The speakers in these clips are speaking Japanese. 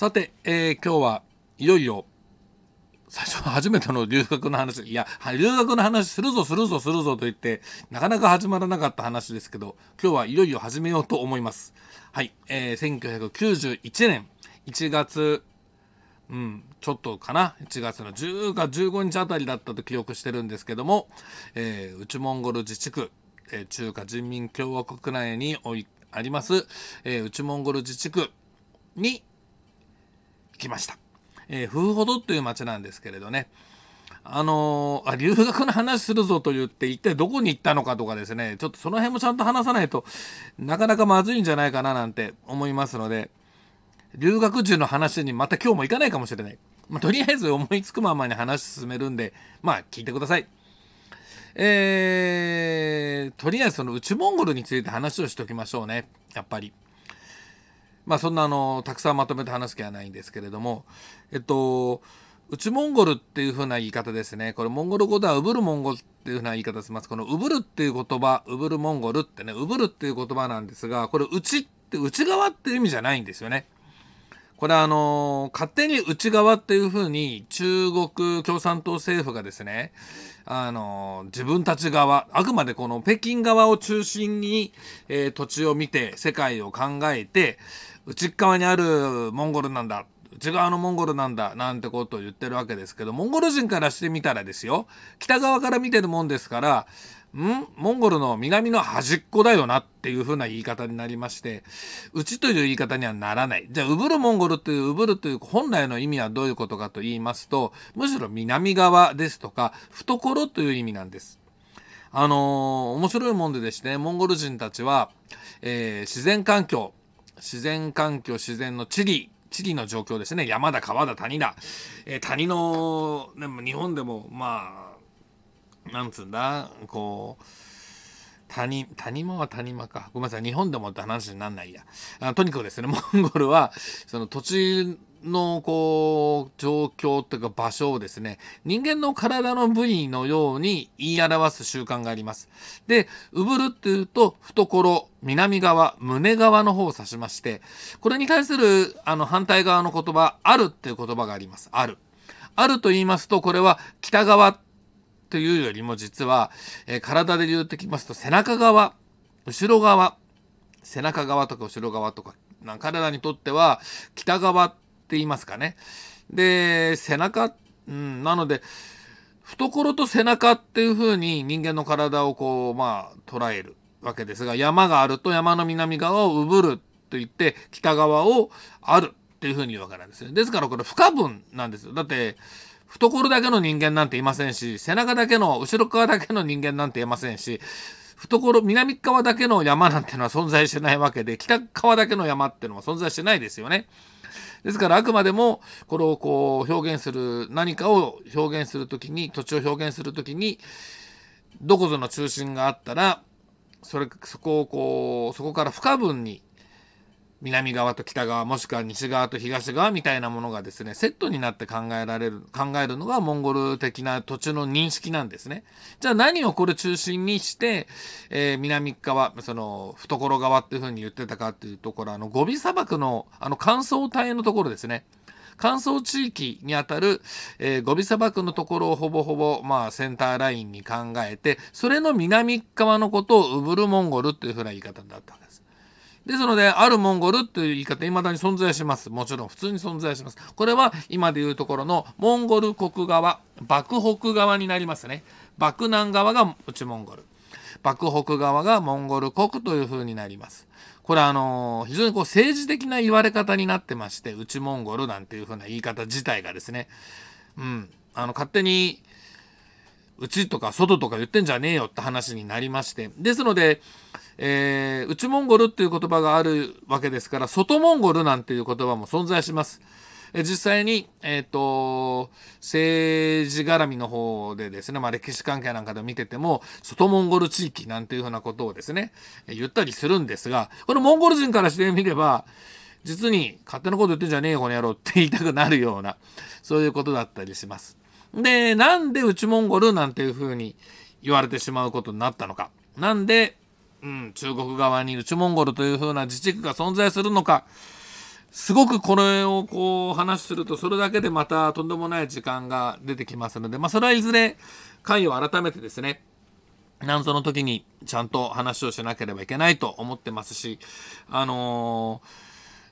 さて、えー、今日はいよいよ最初初めての留学の話いや留学の話するぞするぞするぞと言ってなかなか始まらなかった話ですけど今日はいよいよ始めようと思います。はい、えー、1991年1月うんちょっとかな1月の10か15日あたりだったと記憶してるんですけども、えー、内モンゴル自治区、えー、中華人民共和国内においあります、えー、内モンゴル自治区に行きました。えー、フーホドという町なんですけれどね。あのー、あ留学の話するぞと言って一体どこに行ったのかとかですね。ちょっとその辺もちゃんと話さないとなかなかまずいんじゃないかななんて思いますので。留学中の話にまた今日も行かないかもしれない、まあ、とりあえず思いつくままに話進めるんでまあ聞いてください。えー、とりあえずその内モンゴルについて話をしておきましょうね。やっぱり。まあそんなあのたくさんまとめて話す気はないんですけれどもえっと内モンゴルっていう風な言い方ですねこれモンゴル語ではウブルモンゴルっていう風な言い方しますこのウブルっていう言葉ウブルモンゴルってねウブルっていう言葉なんですがこれ内って内側っていう意味じゃないんですよね。これはあの勝手に内側っていうふうに中国共産党政府がですねあの自分たち側あくまでこの北京側を中心に、えー、土地を見て世界を考えて内側にあるモンゴルなんだ。内側のモンゴルなんだ。なんてことを言ってるわけですけどモンゴル人からしてみたらですよ。北側から見てるもんですからん？モンゴルの南の端っこだよなっていう風な言い方になりましてうちという言い方にはならない。じゃあウブルモンゴルというウブルという本来の意味はどういうことかと言いますとむしろ南側ですとか懐という意味なんです。あのー、面白いもんでですねモンゴル人たちは、えー、自然環境自然環境自然の地理地理の状況ですね。山だ川だ谷だ、えー、谷の、ね、日本でもまあなんつうんだ？こう谷谷間は谷間か。ごめんなさい。日本でもって話になんないや。あとにかくですねモンゴルはその土地のこう状況というか場所をですね人間の体の部位のように言い表す習慣があります。でうぶるっていうと懐南側胸側の方を指しましてこれに対するあの反対側の言葉あるっていう言葉があります。ある。あると言いますとこれは北側というよりも実は、えー、体で言うてきますと背中側後ろ側背中側とか後ろ側とか体にとっては北側って言いますかね。で背中、うん、なので懐と背中っていう風に人間の体をこうまあ捉えるわけですが山があると山の南側をうぶると言って北側をあるっていう風に言うわけなんですよ。ですからこれ不可分なんですよ。だって懐だけの人間なんていませんし背中だけの後ろ側だけの人間なんていませんし懐南側だけの山なんてのは存在してないわけで北側だけの山っていうのは存在してないですよね。ですからあくまでもこれをこう表現する何かを表現する時に土地を表現する時にどこぞの中心があったらそれそこをこうそこから不可分に南側と北側もしくは西側と東側みたいなものがですねセットになって考えられる考えるのがモンゴル的な土地の認識なんですね。じゃあ何をこれ中心にして、えー、南側その懐側っていうふうに言ってたかっていうところあのゴビ砂漠のあの乾燥帯のところですね。乾燥地域にあたる、えー、ゴビ砂漠のところをほぼほぼ、まあ、センターラインに考えてそれの南側のことをウブルモンゴルっていうふうな言い方だったわけです。ですので、あるモンゴルという言い方、未だに存在します。もちろん、普通に存在します。これは、今でいうところのモンゴル国側、幕北側になりますね。幕南側が内モンゴル。幕北側がモンゴル国という風になります。これはあの非常にこう政治的な言われ方になってまして内モンゴルなんていう風な言い方自体がですね、うん、あの勝手に内とか外とか言ってんじゃねえよって話になりましてですのでえー、内モンゴルっていう言葉があるわけですから外モンゴルなんていう言葉も存在します。え実際に、えーと、政治絡みの方でですね、まあ、歴史関係なんかで見てても外モンゴル地域なんていうふうなことをですね言ったりするんですがこのモンゴル人からしてみれば実に勝手なこと言ってんじゃねえよこの野郎って言いたくなるようなそういうことだったりします。でなんで内モンゴルなんていうふうに言われてしまうことになったのか。なんでうん、中国側に内モンゴルというふうな自治区が存在するのか。すごくこれをこう話するとそれだけでまたとんでもない時間が出てきますので、まあ、それはいずれ回を改めてですねなんその時にちゃんと話をしなければいけないと思ってますしあの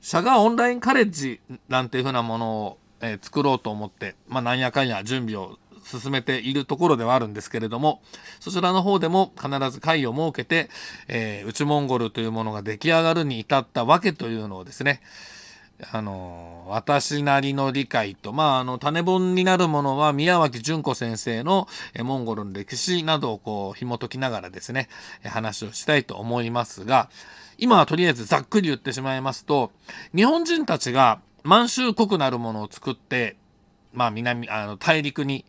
ー、社がオンラインカレッジなんていうふうなものを、えー、作ろうと思って、まあ、なんやかんや準備を進めているところではあるんですけれどもそちらの方でも必ず会を設けて、えー、内モンゴルというものが出来上がるに至ったわけというのをですねあの私なりの理解と、まあ、あの種本になるものは宮脇純子先生のモンゴルの歴史などをこう紐解きながらですね話をしたいと思いますが今はとりあえずざっくり言ってしまいますと日本人たちが満州国なるものを作って、まあ、南あの大陸に、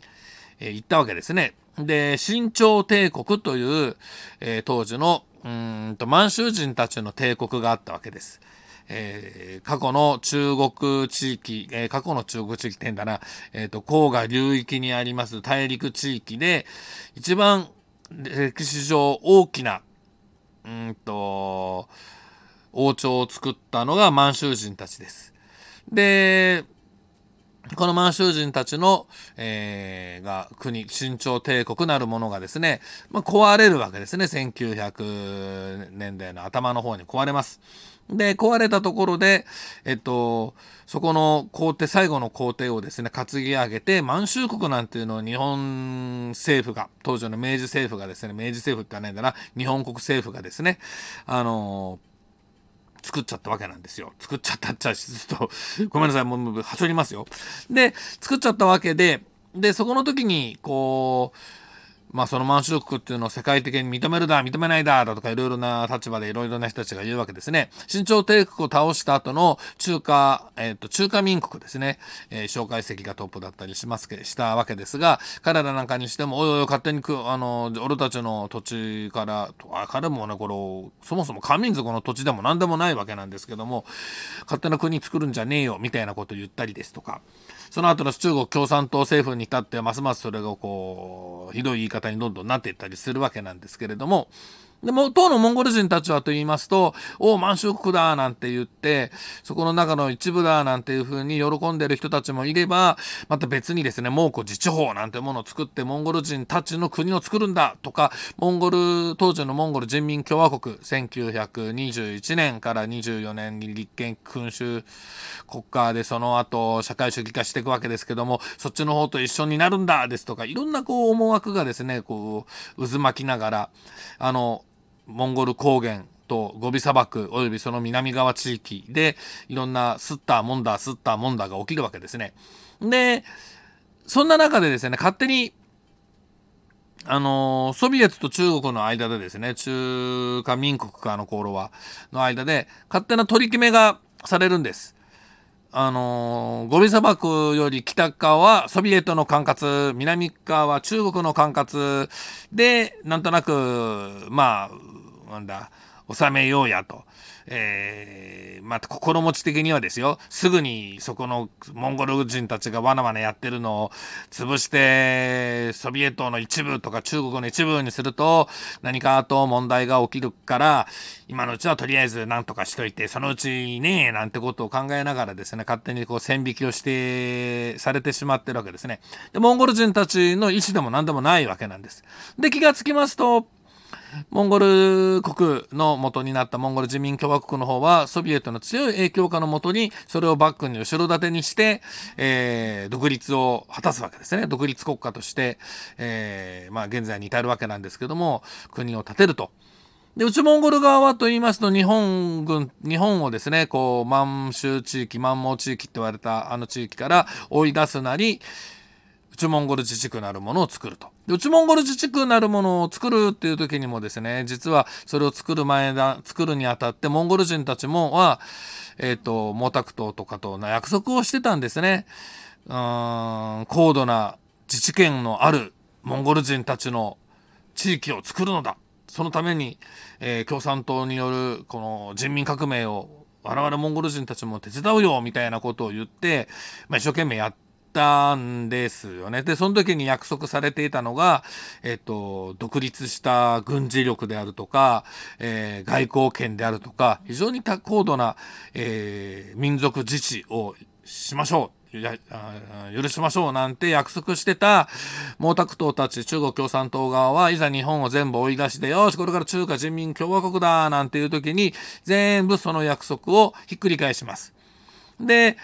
え行ったわけですね。で清朝帝国という、え、当時のうんと満州人たちの帝国があったわけです。えー、過去の中国地域、えー、過去の中国地域って言うんだな、えっ、ー、と、黄河流域にあります大陸地域で、一番歴史上大きな、うんと、王朝を作ったのが満州人たちです。で、この満州人たちの、えー、が国、清朝帝国なるものがですね、まあ、壊れるわけですね。1900年代の頭の方に壊れます。で、壊れたところで、えっと、そこの皇帝、最後の皇帝をですね、担ぎ上げて、満州国なんていうのを日本政府が、当時の明治政府がですね、明治政府って言わないんだな、日本国政府がですね、あの作っちゃったわけなんですよ。作っちゃったっちゃ、ちょっと、ごめんなさい、もう、はしょりますよ。で、作っちゃったわけで、で、そこの時に、こう、まあその満州国っていうのを世界的に認めるだ、認めないだ、だとかいろいろな立場でいろいろな人たちが言うわけですね。清朝帝国を倒した後の中華、えっ、ー、と、中華民国ですね。えー、蒋介石がトップだったりしますけ、したわけですが、彼らなんかにしても、おいおい、勝手にく、あの、俺たちの土地から、あ彼もね、これ、そもそも漢民族の土地でも何でもないわけなんですけども、勝手な国作るんじゃねえよ、みたいなこと言ったりですとか、その後の中国共産党政府に至ってはますますそれがこうひどい言い方にどんどんなっていったりするわけなんですけれどもでも、当のモンゴル人たちはと言いますと、おお、満州国だなんて言って、そこの中の一部だなんていうふうに喜んでる人たちもいれば、また別にですね、蒙古自治法なんてものを作って、モンゴル人たちの国を作るんだとか、モンゴル、当時のモンゴル人民共和国、1921年から24年に立憲君主国家でその後、社会主義化していくわけですけども、そっちの方と一緒になるんだですとか、いろんなこう思惑がですね、こう、渦巻きながら、あの、モンゴル高原とゴビ砂漠およびその南側地域でいろんなスッターモンダースッターモンダーが起きるわけですね。でそんな中でですね勝手にあのソビエトと中国の間でですね中華民国かの頃はの間で勝手な取り決めがされるんです。あのゴビ砂漠より北側はソビエトの管轄南側は中国の管轄でなんとなくまあなんだ収めようやと。えー、まあ、心持ち的にはですよ、すぐにそこのモンゴル人たちがわなわなやってるのを潰して、ソビエトの一部とか中国の一部にすると、何かと問題が起きるから、今のうちはとりあえず何とかしといて、そのうちね、なんてことを考えながらですね、勝手にこう線引きをして、されてしまってるわけですね。で、モンゴル人たちの意思でも何でもないわけなんです。で、気がつきますと、モンゴル国の元になったモンゴル人民共和国の方はソビエトの強い影響下のもとにそれをバックに後ろ盾にして、えー、独立を果たすわけですね独立国家として、えー、まあ、現在に至るわけなんですけども国を建てると。で内モンゴル側はと言いますと日本軍日本をですねこう満州地域満蒙地域って言われたあの地域から追い出すなり内モンゴル自治区なるものを作ると。で内モンゴル自治区なるものを作るっていう時にもですね実はそれを作る前だ作るにあたってモンゴル人たちもは、えっ、ー、と毛沢東とかと約束をしてたんですね。うん高度な自治権のあるモンゴル人たちの地域を作るのだそのために、えー、共産党によるこの人民革命を我々モンゴル人たちも手伝うよみたいなことを言って、まあ、一生懸命やってたんですよね。で、その時に約束されていたのが、えっと、独立した軍事力であるとか、えー、外交権であるとか、非常に高度な、えー、民族自治をしましょう。許しましょうなんて約束してた毛沢東たち中国共産党側はいざ日本を全部追い出してよしこれから中華人民共和国だなんていう時に全部その約束をひっくり返します。で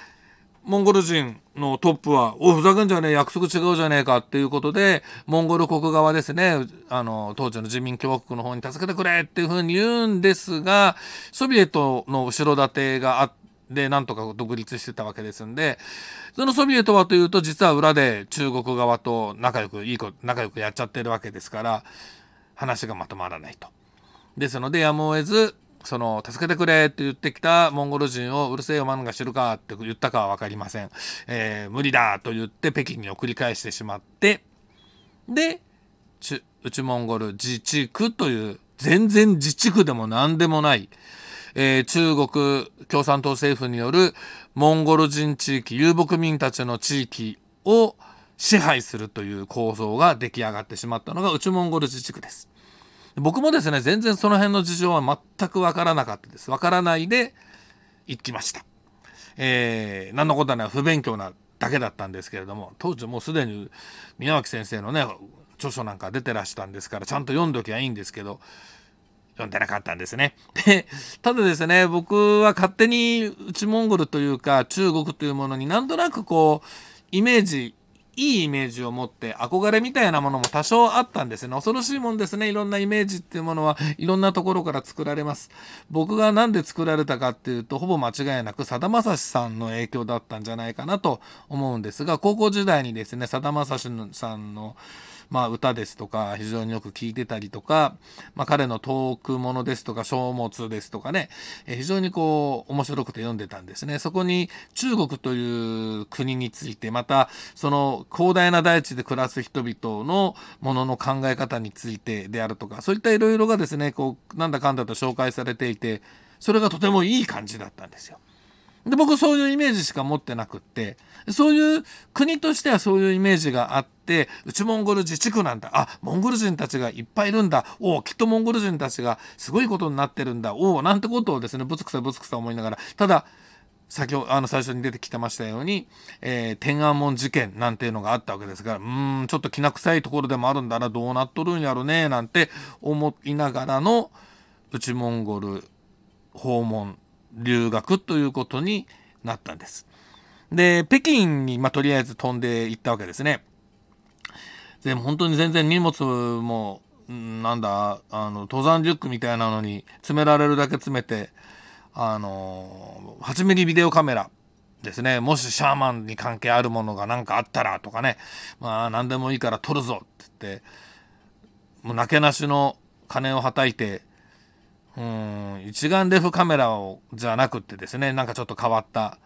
モンゴル人のトップは「おふざけんじゃねえ約束違うじゃねえか」っていうことでモンゴル国側ですねあの当時の人民共和国の方に助けてくれっていうふうに言うんですがソビエトの後ろ盾があってなんとか独立してたわけですんでそのソビエトはというと実は裏で中国側と仲良くいい子仲良くやっちゃってるわけですから話がまとまらないと。ですのでやむを得ずその助けてくれって言ってきたモンゴル人をうるせえよマンが知るかって言ったかは分かりません、えー、無理だと言って北京に送り返してしまってで内モンゴル自治区という全然自治区でも何でもないえー、中国共産党政府によるモンゴル人地域遊牧民たちの地域を支配するという構造が出来上がってしまったのが内モンゴル自治区です。僕もですね全然その辺の事情は全くわからなかったです。わからないで行きました。えー、何のことはない不勉強なだけだったんですけれども当時もうすでに宮脇先生のね著書なんか出てらしたんですからちゃんと読んどきゃいいんですけど読んでなかったんですね。で、ただですね、僕は勝手に内モンゴルというか中国というものになんとなくこう、イメージ、いいイメージを持って憧れみたいなものも多少あったんですね。恐ろしいもんですね。いろんなイメージっていうものはいろんなところから作られます。僕が何で作られたかっていうと、ほぼ間違いなくさだまさしさんの影響だったんじゃないかなと思うんですが、高校時代にですね、さだまさしさんのまあ、歌ですとか非常によく聞いてたりとか、まあ、彼のトークものですとか書物ですとかね、え非常にこう面白くて読んでたんですね。そこに中国という国についてまたその広大な大地で暮らす人々のものの考え方についてであるとかそういったいろいろがですねこうなんだかんだと紹介されていてそれがとてもいい感じだったんですよ。で僕そういうイメージしか持ってなくってそういう国としてはそういうイメージがあって内モンゴル自治区なんだ。あモンゴル人たちがいっぱいいるんだ。おおきっとモンゴル人たちがすごいことになってるんだ。おおなんてことをですねぶつくさぶつくさ思いながら。ただ先ほどあの最初に出てきてましたように、えー、天安門事件なんていうのがあったわけですがうんちょっときな臭いところでもあるんだなどうなっとるんやろねなんて思いながらの内モンゴル訪問留学ということになったんです。で、北京に、まあ、とりあえず飛んで行ったわけですね。で本当に全然荷物も、なんだ、あの、登山リュックみたいなのに詰められるだけ詰めて、あの、8ミリビデオカメラですね。もしシャーマンに関係あるものが何かあったらとかね、まあ何でもいいから撮るぞって言って、もうなけなしの金をはたいて、うん。一眼レフカメラをじゃなくってですねなんかちょっと変わった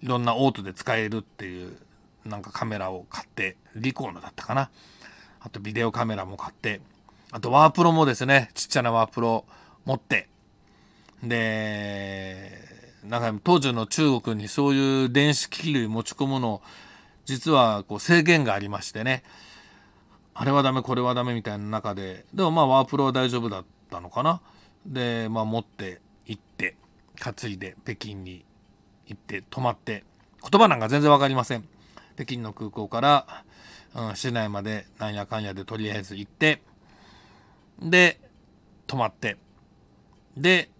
いろんなオートで使えるっていうなんかカメラを買ってリコーのだったかな。あとビデオカメラも買ってあとワープロもですねちっちゃなワープロ持って。でなんか当時の中国にそういう電子機器類持ち込むの実はこう制限がありましてね。あれはダメこれはダメみたいな中で。でもまあワープロは大丈夫だったのかな。で、まあ、持って行って担いで北京に行って泊まって言葉なんか全然分かりません。北京の空港から、うん、市内までなんやかんやでとりあえず行ってで泊まってで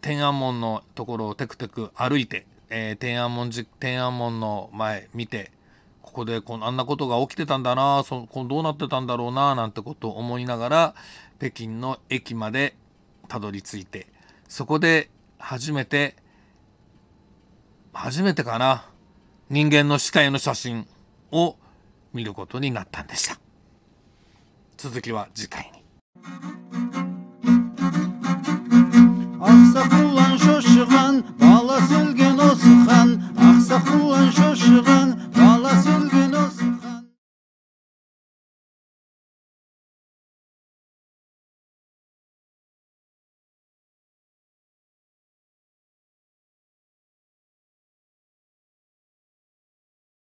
天安門のところをテクテク歩いて、えー、天安門天安門の前見てここでこんあんなことが起きてたんだなそこどうなってたんだろうななんてことを思いながら北京の駅までたどり着いてそこで初めて初めてかな人間の死体の写真を見ることになったんでした続きは次回に。ақсақулан шошыған бала сөлген осы хан ақсақулан шошыған бала сөлген